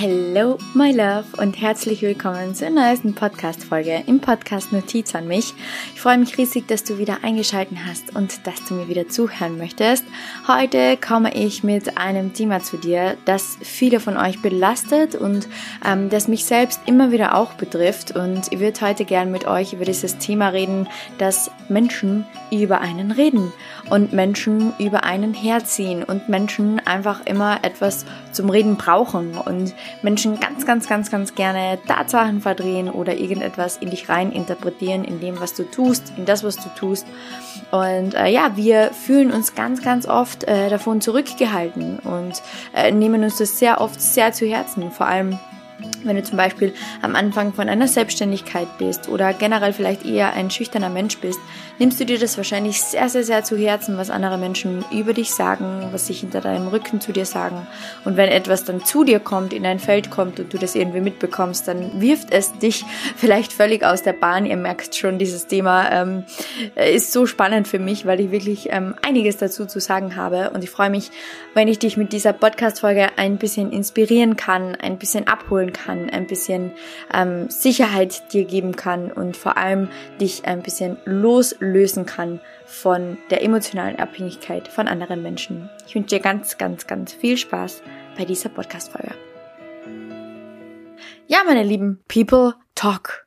Hello, my love und herzlich willkommen zur neuesten Podcast-Folge im Podcast Notiz an mich. Ich freue mich riesig, dass du wieder eingeschaltet hast und dass du mir wieder zuhören möchtest. Heute komme ich mit einem Thema zu dir, das viele von euch belastet und ähm, das mich selbst immer wieder auch betrifft. Und ich würde heute gern mit euch über dieses Thema reden, dass Menschen über einen reden und Menschen über einen herziehen und Menschen einfach immer etwas zum Reden brauchen und Menschen ganz, ganz, ganz, ganz gerne Tatsachen verdrehen oder irgendetwas in dich rein interpretieren, in dem, was du tust, in das, was du tust. Und äh, ja, wir fühlen uns ganz, ganz oft äh, davon zurückgehalten und äh, nehmen uns das sehr oft sehr zu Herzen, vor allem wenn du zum Beispiel am Anfang von einer Selbstständigkeit bist oder generell vielleicht eher ein schüchterner Mensch bist, nimmst du dir das wahrscheinlich sehr, sehr, sehr zu Herzen, was andere Menschen über dich sagen, was sich hinter deinem Rücken zu dir sagen. Und wenn etwas dann zu dir kommt, in dein Feld kommt und du das irgendwie mitbekommst, dann wirft es dich vielleicht völlig aus der Bahn. Ihr merkt schon, dieses Thema ähm, ist so spannend für mich, weil ich wirklich ähm, einiges dazu zu sagen habe. Und ich freue mich, wenn ich dich mit dieser Podcast-Folge ein bisschen inspirieren kann, ein bisschen abholen kann, ein bisschen ähm, Sicherheit dir geben kann und vor allem dich ein bisschen loslösen lösen kann von der emotionalen Abhängigkeit von anderen Menschen. Ich wünsche dir ganz, ganz, ganz viel Spaß bei dieser Podcast-Folge. Ja, meine lieben People Talk.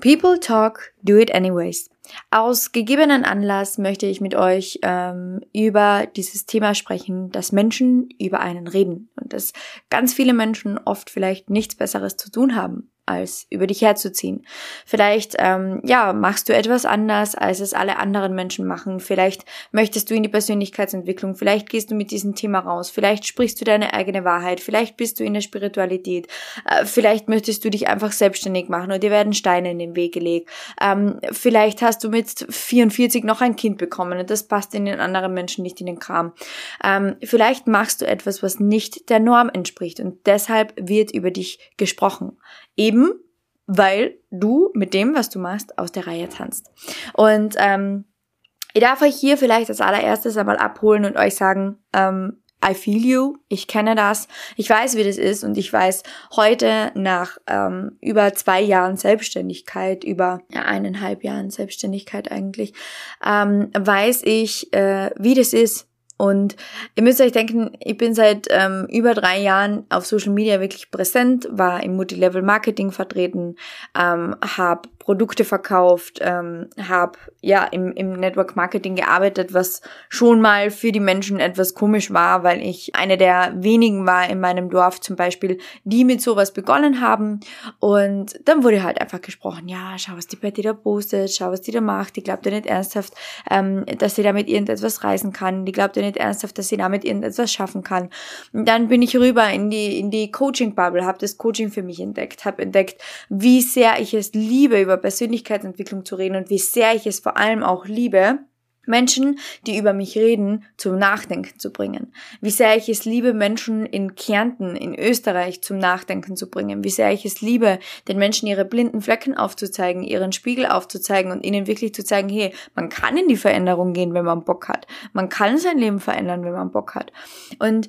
People Talk, do it anyways. Aus gegebenen Anlass möchte ich mit euch ähm, über dieses Thema sprechen, dass Menschen über einen reden und dass ganz viele Menschen oft vielleicht nichts Besseres zu tun haben, als über dich herzuziehen. Vielleicht, ähm, ja, machst du etwas anders, als es alle anderen Menschen machen. Vielleicht möchtest du in die Persönlichkeitsentwicklung. Vielleicht gehst du mit diesem Thema raus. Vielleicht sprichst du deine eigene Wahrheit. Vielleicht bist du in der Spiritualität. Äh, vielleicht möchtest du dich einfach selbstständig machen und dir werden Steine in den Weg gelegt. Ähm, vielleicht hast du mit 44 noch ein Kind bekommen und das passt in den anderen Menschen nicht in den Kram. Ähm, vielleicht machst du etwas, was nicht der Norm entspricht und deshalb wird über dich gesprochen. Eben weil du mit dem, was du machst, aus der Reihe tanzt. Und ähm, ich darf euch hier vielleicht als allererstes einmal abholen und euch sagen, ähm, I feel you, ich kenne das, ich weiß, wie das ist. Und ich weiß heute nach ähm, über zwei Jahren Selbstständigkeit, über ja, eineinhalb Jahren Selbstständigkeit eigentlich, ähm, weiß ich, äh, wie das ist, und ihr müsst euch denken, ich bin seit ähm, über drei Jahren auf Social Media wirklich präsent, war im Multilevel Marketing vertreten, ähm, habe Produkte verkauft, ähm, habe ja im, im Network Marketing gearbeitet, was schon mal für die Menschen etwas komisch war, weil ich eine der wenigen war in meinem Dorf zum Beispiel, die mit sowas begonnen haben. Und dann wurde halt einfach gesprochen, ja, schau, was die Betty da postet, schau, was die da macht, die glaubt ja nicht ernsthaft, ähm, dass sie damit irgendetwas reisen kann, die glaubt ja nicht ernsthaft, dass sie damit irgendetwas schaffen kann. Und dann bin ich rüber in die, in die Coaching-Bubble, habe das Coaching für mich entdeckt, habe entdeckt, wie sehr ich es liebe, über Persönlichkeitsentwicklung zu reden und wie sehr ich es vor allem auch liebe, Menschen, die über mich reden, zum Nachdenken zu bringen. Wie sehr ich es liebe, Menschen in Kärnten, in Österreich zum Nachdenken zu bringen. Wie sehr ich es liebe, den Menschen ihre blinden Flecken aufzuzeigen, ihren Spiegel aufzuzeigen und ihnen wirklich zu zeigen, hey, man kann in die Veränderung gehen, wenn man Bock hat. Man kann sein Leben verändern, wenn man Bock hat. Und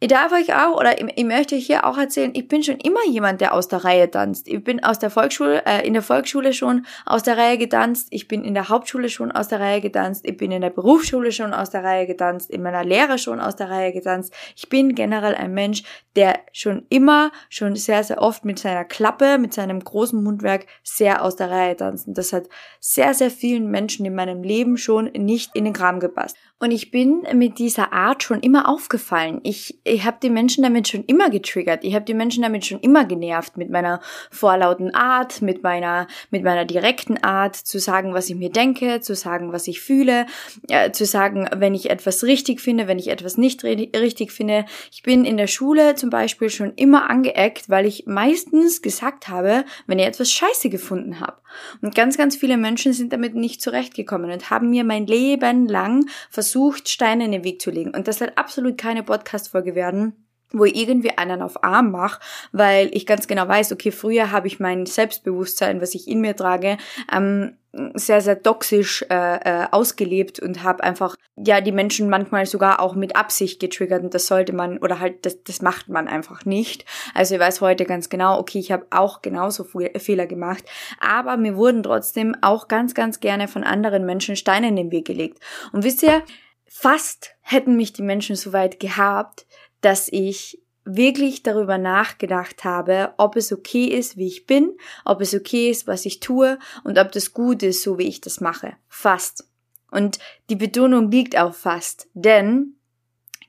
ich darf euch auch, oder ich, möchte euch hier auch erzählen, ich bin schon immer jemand, der aus der Reihe tanzt. Ich bin aus der Volksschule, äh, in der Volksschule schon aus der Reihe getanzt. Ich bin in der Hauptschule schon aus der Reihe getanzt. Ich bin in der Berufsschule schon aus der Reihe getanzt. In meiner Lehre schon aus der Reihe getanzt. Ich bin generell ein Mensch, der schon immer, schon sehr, sehr oft mit seiner Klappe, mit seinem großen Mundwerk sehr aus der Reihe tanzt. Und das hat sehr, sehr vielen Menschen in meinem Leben schon nicht in den Kram gepasst. Und ich bin mit dieser Art schon immer aufgefallen. Ich, ich habe die Menschen damit schon immer getriggert. Ich habe die Menschen damit schon immer genervt mit meiner vorlauten Art, mit meiner mit meiner direkten Art zu sagen, was ich mir denke, zu sagen, was ich fühle, äh, zu sagen, wenn ich etwas richtig finde, wenn ich etwas nicht richtig finde. Ich bin in der Schule zum Beispiel schon immer angeeckt, weil ich meistens gesagt habe, wenn ich etwas Scheiße gefunden habe. Und ganz, ganz viele Menschen sind damit nicht zurechtgekommen und haben mir mein Leben lang versucht, Steine in den Weg zu legen. Und das wird absolut keine Podcast-Folge werden, wo ich irgendwie einen auf Arm mache, weil ich ganz genau weiß, okay, früher habe ich mein Selbstbewusstsein, was ich in mir trage, ähm, sehr, sehr toxisch äh, äh, ausgelebt und habe einfach, ja, die Menschen manchmal sogar auch mit Absicht getriggert und das sollte man, oder halt, das, das macht man einfach nicht. Also ich weiß heute ganz genau, okay, ich habe auch genauso Fehler gemacht, aber mir wurden trotzdem auch ganz, ganz gerne von anderen Menschen Steine in den Weg gelegt. Und wisst ihr, fast hätten mich die Menschen so weit gehabt, dass ich wirklich darüber nachgedacht habe, ob es okay ist, wie ich bin, ob es okay ist, was ich tue und ob das gut ist, so wie ich das mache. Fast. Und die Betonung liegt auf fast, denn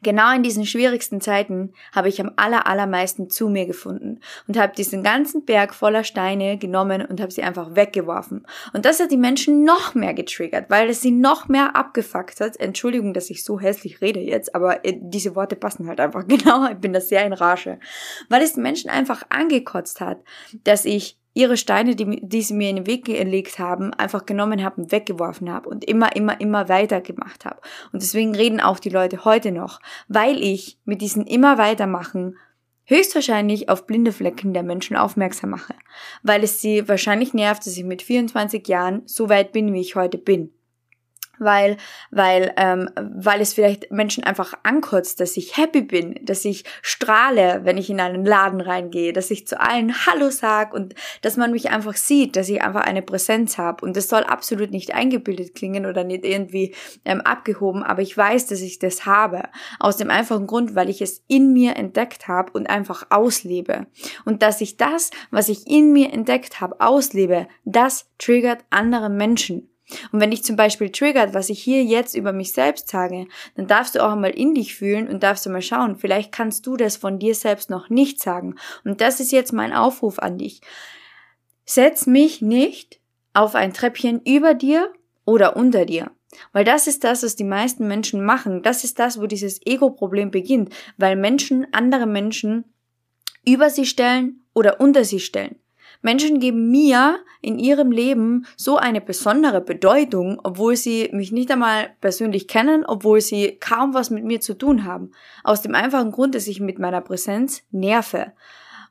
Genau in diesen schwierigsten Zeiten habe ich am aller, allermeisten zu mir gefunden und habe diesen ganzen Berg voller Steine genommen und habe sie einfach weggeworfen. Und das hat die Menschen noch mehr getriggert, weil es sie noch mehr abgefuckt hat. Entschuldigung, dass ich so hässlich rede jetzt, aber äh, diese Worte passen halt einfach genau. Ich bin da sehr in Rage. Weil es die Menschen einfach angekotzt hat, dass ich ihre Steine, die, die sie mir in den Weg gelegt haben, einfach genommen habe und weggeworfen habe und immer, immer, immer weiter gemacht habe. Und deswegen reden auch die Leute heute noch, weil ich mit diesen immer weitermachen höchstwahrscheinlich auf blinde Flecken der Menschen aufmerksam mache, weil es sie wahrscheinlich nervt, dass ich mit 24 Jahren so weit bin, wie ich heute bin weil, weil, ähm, weil es vielleicht Menschen einfach ankotzt, dass ich happy bin, dass ich strahle, wenn ich in einen Laden reingehe, dass ich zu allen Hallo sag und dass man mich einfach sieht, dass ich einfach eine Präsenz habe. Und das soll absolut nicht eingebildet klingen oder nicht irgendwie ähm, abgehoben, aber ich weiß, dass ich das habe. Aus dem einfachen Grund, weil ich es in mir entdeckt habe und einfach auslebe. Und dass ich das, was ich in mir entdeckt habe, auslebe, das triggert andere Menschen. Und wenn dich zum Beispiel triggert, was ich hier jetzt über mich selbst sage, dann darfst du auch einmal in dich fühlen und darfst du mal schauen, vielleicht kannst du das von dir selbst noch nicht sagen. Und das ist jetzt mein Aufruf an dich. Setz mich nicht auf ein Treppchen über dir oder unter dir. Weil das ist das, was die meisten Menschen machen. Das ist das, wo dieses Ego-Problem beginnt. Weil Menschen andere Menschen über sie stellen oder unter sie stellen. Menschen geben mir in ihrem Leben so eine besondere Bedeutung, obwohl sie mich nicht einmal persönlich kennen, obwohl sie kaum was mit mir zu tun haben. Aus dem einfachen Grund, dass ich mit meiner Präsenz nerve.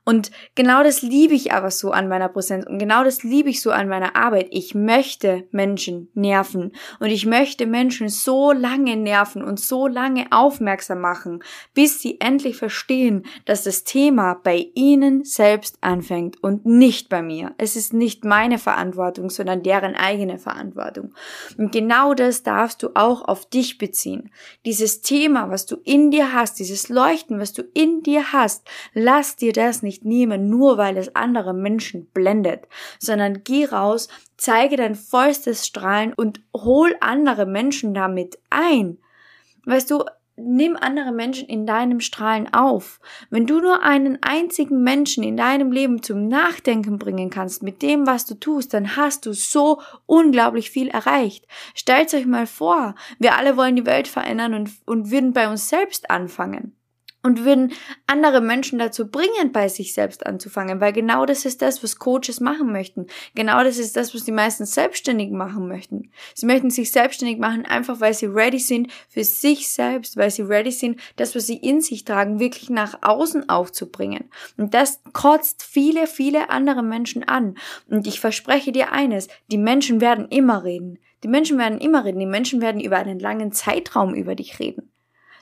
Und genau das liebe ich aber so an meiner Präsenz und genau das liebe ich so an meiner Arbeit. Ich möchte Menschen nerven und ich möchte Menschen so lange nerven und so lange aufmerksam machen, bis sie endlich verstehen, dass das Thema bei ihnen selbst anfängt und nicht bei mir. Es ist nicht meine Verantwortung, sondern deren eigene Verantwortung. Und genau das darfst du auch auf dich beziehen. Dieses Thema, was du in dir hast, dieses Leuchten, was du in dir hast, lass dir das nicht nicht nehmen, nur weil es andere Menschen blendet, sondern geh raus, zeige dein vollstes Strahlen und hol andere Menschen damit ein. Weißt du, nimm andere Menschen in deinem Strahlen auf. Wenn du nur einen einzigen Menschen in deinem Leben zum Nachdenken bringen kannst mit dem, was du tust, dann hast du so unglaublich viel erreicht. Stellt euch mal vor, wir alle wollen die Welt verändern und, und würden bei uns selbst anfangen und würden andere Menschen dazu bringen, bei sich selbst anzufangen, weil genau das ist das, was Coaches machen möchten. Genau das ist das, was die meisten selbstständig machen möchten. Sie möchten sich selbstständig machen, einfach weil sie ready sind für sich selbst, weil sie ready sind, das, was sie in sich tragen, wirklich nach außen aufzubringen. Und das kotzt viele, viele andere Menschen an. Und ich verspreche dir eines, die Menschen werden immer reden. Die Menschen werden immer reden. Die Menschen werden über einen langen Zeitraum über dich reden.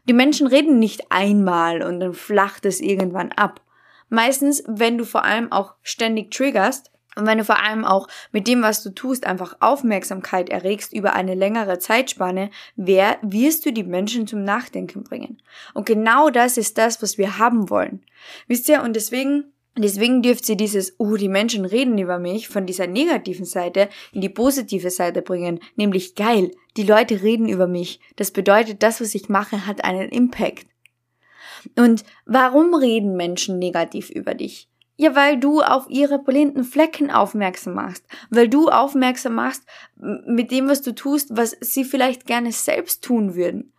Die Menschen reden nicht einmal und dann flacht es irgendwann ab. Meistens, wenn du vor allem auch ständig triggerst und wenn du vor allem auch mit dem, was du tust, einfach Aufmerksamkeit erregst über eine längere Zeitspanne, wer wirst du die Menschen zum Nachdenken bringen. Und genau das ist das, was wir haben wollen. Wisst ihr, und deswegen Deswegen dürft ihr dieses, uh, die Menschen reden über mich von dieser negativen Seite in die positive Seite bringen, nämlich geil, die Leute reden über mich. Das bedeutet, das, was ich mache, hat einen Impact. Und warum reden Menschen negativ über dich? Ja, weil du auf ihre blinden Flecken aufmerksam machst, weil du aufmerksam machst mit dem, was du tust, was sie vielleicht gerne selbst tun würden.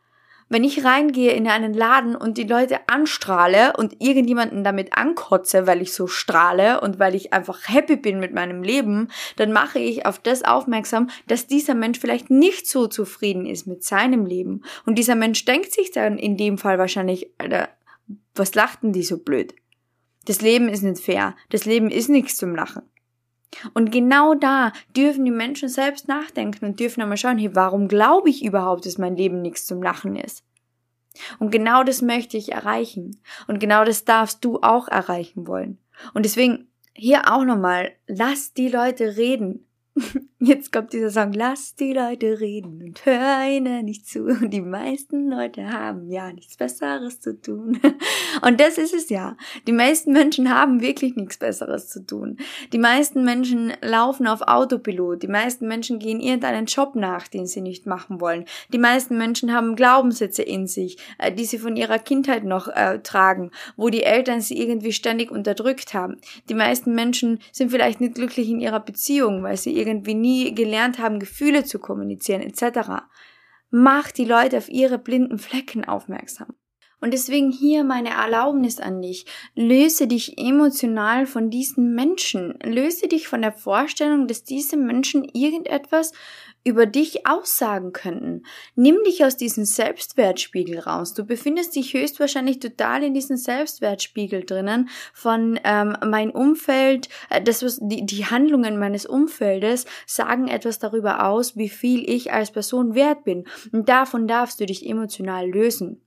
Wenn ich reingehe in einen Laden und die Leute anstrahle und irgendjemanden damit ankotze, weil ich so strahle und weil ich einfach happy bin mit meinem Leben, dann mache ich auf das aufmerksam, dass dieser Mensch vielleicht nicht so zufrieden ist mit seinem Leben. Und dieser Mensch denkt sich dann in dem Fall wahrscheinlich, Alter, was lachten die so blöd? Das Leben ist nicht fair. Das Leben ist nichts zum Lachen. Und genau da dürfen die Menschen selbst nachdenken und dürfen einmal schauen, hey, warum glaube ich überhaupt, dass mein Leben nichts zum Lachen ist? Und genau das möchte ich erreichen. Und genau das darfst du auch erreichen wollen. Und deswegen hier auch nochmal, lass die Leute reden. Jetzt kommt dieser Song, lass die Leute reden und hör ihnen nicht zu. Und die meisten Leute haben ja nichts Besseres zu tun. Und das ist es ja. Die meisten Menschen haben wirklich nichts Besseres zu tun. Die meisten Menschen laufen auf Autopilot. Die meisten Menschen gehen irgendeinen Job nach, den sie nicht machen wollen. Die meisten Menschen haben Glaubenssätze in sich, äh, die sie von ihrer Kindheit noch äh, tragen, wo die Eltern sie irgendwie ständig unterdrückt haben. Die meisten Menschen sind vielleicht nicht glücklich in ihrer Beziehung, weil sie irgendwie nie gelernt haben, Gefühle zu kommunizieren etc. Mach die Leute auf ihre blinden Flecken aufmerksam. Und deswegen hier meine Erlaubnis an dich. Löse dich emotional von diesen Menschen. Löse dich von der Vorstellung, dass diese Menschen irgendetwas über dich aussagen könnten. Nimm dich aus diesem Selbstwertspiegel raus. Du befindest dich höchstwahrscheinlich total in diesem Selbstwertspiegel drinnen von ähm, mein Umfeld, äh, das was die, die Handlungen meines Umfeldes sagen etwas darüber aus, wie viel ich als Person wert bin. Und davon darfst du dich emotional lösen.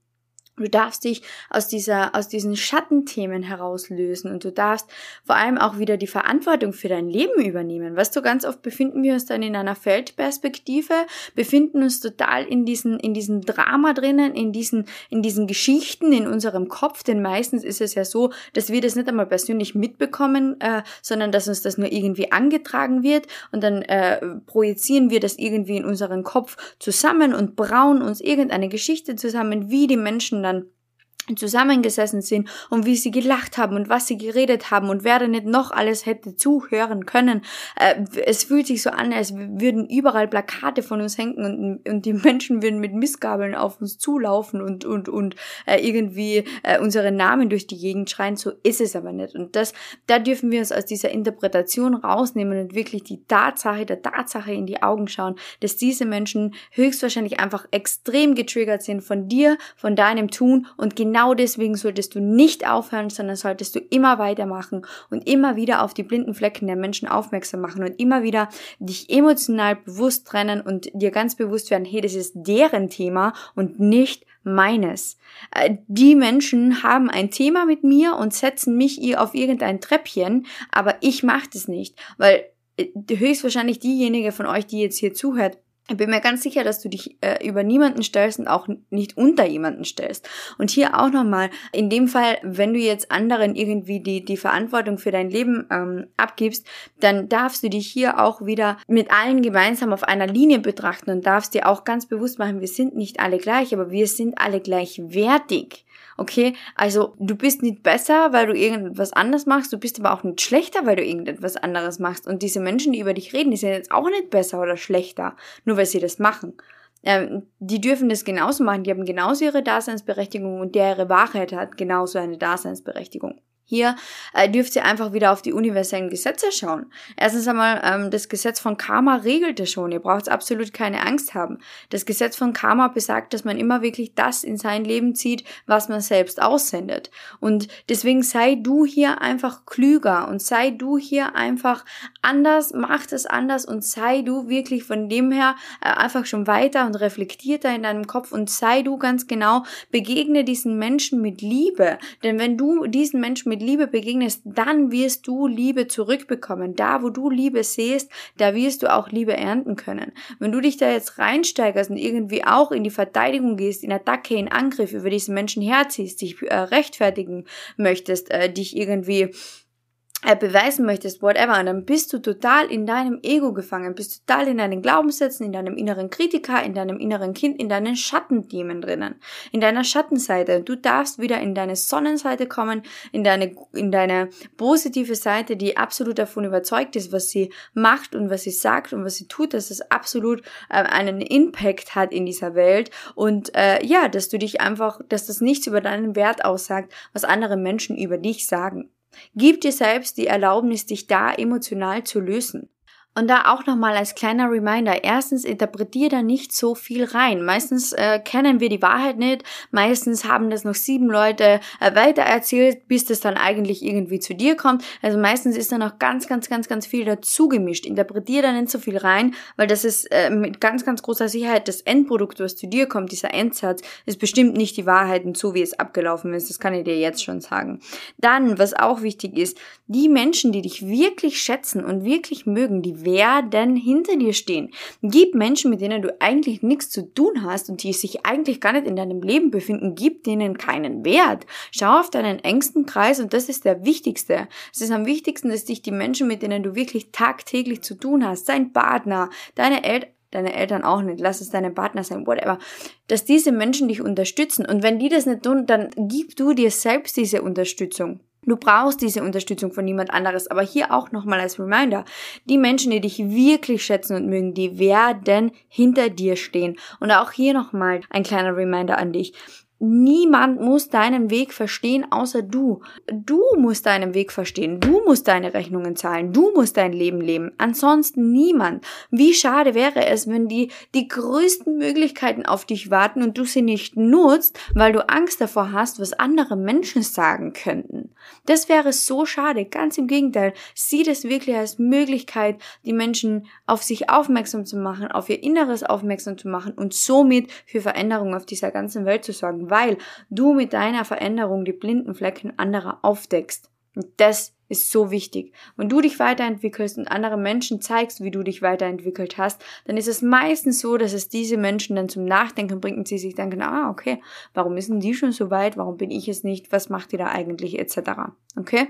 Du darfst dich aus dieser, aus diesen Schattenthemen herauslösen und du darfst vor allem auch wieder die Verantwortung für dein Leben übernehmen. Weißt du, ganz oft befinden wir uns dann in einer Feldperspektive, befinden uns total in diesen, in diesen Drama drinnen, in diesen, in diesen Geschichten in unserem Kopf, denn meistens ist es ja so, dass wir das nicht einmal persönlich mitbekommen, äh, sondern dass uns das nur irgendwie angetragen wird und dann äh, projizieren wir das irgendwie in unseren Kopf zusammen und brauen uns irgendeine Geschichte zusammen, wie die Menschen dann zusammengesessen sind und wie sie gelacht haben und was sie geredet haben und wer da nicht noch alles hätte zuhören können. Äh, es fühlt sich so an, als würden überall Plakate von uns hängen und, und die Menschen würden mit Missgabeln auf uns zulaufen und, und, und äh, irgendwie äh, unsere Namen durch die Gegend schreien. So ist es aber nicht. Und das, da dürfen wir uns aus dieser Interpretation rausnehmen und wirklich die Tatsache der Tatsache in die Augen schauen, dass diese Menschen höchstwahrscheinlich einfach extrem getriggert sind von dir, von deinem Tun und genau genau deswegen solltest du nicht aufhören, sondern solltest du immer weitermachen und immer wieder auf die blinden Flecken der Menschen aufmerksam machen und immer wieder dich emotional bewusst trennen und dir ganz bewusst werden, hey, das ist deren Thema und nicht meines. Äh, die Menschen haben ein Thema mit mir und setzen mich auf irgendein Treppchen, aber ich mache das nicht, weil äh, höchstwahrscheinlich diejenige von euch, die jetzt hier zuhört, ich bin mir ganz sicher, dass du dich äh, über niemanden stellst und auch nicht unter jemanden stellst. Und hier auch nochmal, in dem Fall, wenn du jetzt anderen irgendwie die, die Verantwortung für dein Leben ähm, abgibst, dann darfst du dich hier auch wieder mit allen gemeinsam auf einer Linie betrachten und darfst dir auch ganz bewusst machen, wir sind nicht alle gleich, aber wir sind alle gleichwertig. Okay, also du bist nicht besser, weil du irgendetwas anders machst, du bist aber auch nicht schlechter, weil du irgendetwas anderes machst. Und diese Menschen, die über dich reden, die sind jetzt auch nicht besser oder schlechter, nur weil sie das machen. Ähm, die dürfen das genauso machen, die haben genauso ihre Daseinsberechtigung und der ihre Wahrheit hat genauso eine Daseinsberechtigung. Hier äh, dürft ihr einfach wieder auf die universellen Gesetze schauen. Erstens einmal, ähm, das Gesetz von Karma regelt es schon. Ihr braucht absolut keine Angst haben. Das Gesetz von Karma besagt, dass man immer wirklich das in sein Leben zieht, was man selbst aussendet. Und deswegen sei du hier einfach klüger und sei du hier einfach anders, mach es anders und sei du wirklich von dem her äh, einfach schon weiter und reflektierter in deinem Kopf und sei du ganz genau, begegne diesen Menschen mit Liebe. Denn wenn du diesen Menschen mit mit Liebe begegnest, dann wirst du Liebe zurückbekommen. Da, wo du Liebe siehst, da wirst du auch Liebe ernten können. Wenn du dich da jetzt reinsteigerst und irgendwie auch in die Verteidigung gehst, in Attacke, in Angriff über diesen Menschen herziehst, dich äh, rechtfertigen möchtest, äh, dich irgendwie beweisen möchtest, whatever, dann bist du total in deinem Ego gefangen, bist total in deinen Glaubenssätzen, in deinem inneren Kritiker, in deinem inneren Kind, in deinen Schattenthemen drinnen, in deiner Schattenseite. Du darfst wieder in deine Sonnenseite kommen, in deine, in deine positive Seite, die absolut davon überzeugt ist, was sie macht und was sie sagt und was sie tut, dass es absolut äh, einen Impact hat in dieser Welt und äh, ja, dass du dich einfach, dass das nichts über deinen Wert aussagt, was andere Menschen über dich sagen. Gib dir selbst die Erlaubnis, dich da emotional zu lösen. Und da auch nochmal als kleiner Reminder, erstens interpretier da nicht so viel rein. Meistens äh, kennen wir die Wahrheit nicht, meistens haben das noch sieben Leute äh, weitererzählt, bis das dann eigentlich irgendwie zu dir kommt. Also meistens ist da noch ganz, ganz, ganz, ganz viel dazu gemischt. Interpretier da nicht so viel rein, weil das ist äh, mit ganz, ganz großer Sicherheit das Endprodukt, was zu dir kommt, dieser Endsatz, ist bestimmt nicht die Wahrheit und so, wie es abgelaufen ist. Das kann ich dir jetzt schon sagen. Dann, was auch wichtig ist, die Menschen, die dich wirklich schätzen und wirklich mögen, die werden hinter dir stehen. Gib Menschen, mit denen du eigentlich nichts zu tun hast und die sich eigentlich gar nicht in deinem Leben befinden, gib denen keinen Wert. Schau auf deinen engsten Kreis und das ist der wichtigste. Es ist am wichtigsten, dass dich die Menschen, mit denen du wirklich tagtäglich zu tun hast, dein Partner, deine Eltern, deine Eltern auch nicht, lass es deine Partner sein, whatever, dass diese Menschen dich unterstützen. Und wenn die das nicht tun, dann gib du dir selbst diese Unterstützung. Du brauchst diese Unterstützung von niemand anderes. Aber hier auch nochmal als Reminder. Die Menschen, die dich wirklich schätzen und mögen, die werden hinter dir stehen. Und auch hier nochmal ein kleiner Reminder an dich. Niemand muss deinen Weg verstehen, außer du. Du musst deinen Weg verstehen. Du musst deine Rechnungen zahlen. Du musst dein Leben leben. Ansonsten niemand. Wie schade wäre es, wenn die, die größten Möglichkeiten auf dich warten und du sie nicht nutzt, weil du Angst davor hast, was andere Menschen sagen könnten. Das wäre so schade. Ganz im Gegenteil. Sieh das wirklich als Möglichkeit, die Menschen auf sich aufmerksam zu machen, auf ihr Inneres aufmerksam zu machen und somit für Veränderungen auf dieser ganzen Welt zu sorgen weil du mit deiner Veränderung die blinden Flecken anderer aufdeckst. Und das ist so wichtig. Wenn du dich weiterentwickelst und andere Menschen zeigst, wie du dich weiterentwickelt hast, dann ist es meistens so, dass es diese Menschen dann zum Nachdenken bringt und sie sich denken, ah, okay, warum ist denn die schon so weit? Warum bin ich es nicht? Was macht die da eigentlich? Etc. Okay?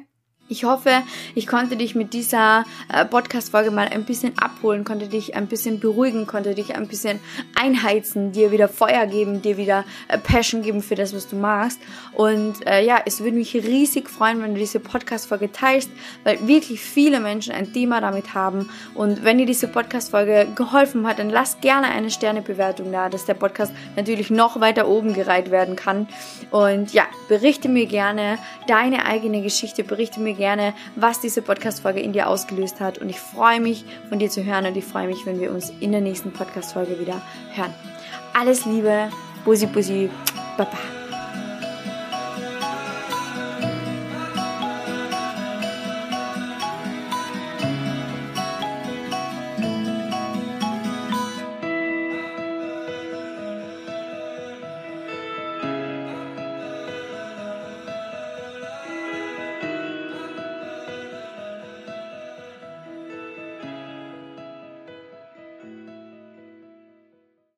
Ich hoffe, ich konnte dich mit dieser äh, Podcast-Folge mal ein bisschen abholen, konnte dich ein bisschen beruhigen, konnte dich ein bisschen einheizen, dir wieder Feuer geben, dir wieder äh, Passion geben für das, was du machst. Und äh, ja, es würde mich riesig freuen, wenn du diese Podcast-Folge teilst, weil wirklich viele Menschen ein Thema damit haben. Und wenn dir diese Podcast-Folge geholfen hat, dann lass gerne eine Sternebewertung da, dass der Podcast natürlich noch weiter oben gereiht werden kann. Und ja, berichte mir gerne deine eigene Geschichte, berichte mir gerne, was diese Podcast-Folge in dir ausgelöst hat. Und ich freue mich, von dir zu hören und ich freue mich, wenn wir uns in der nächsten Podcast-Folge wieder hören. Alles Liebe, Bussi Bussi, Baba.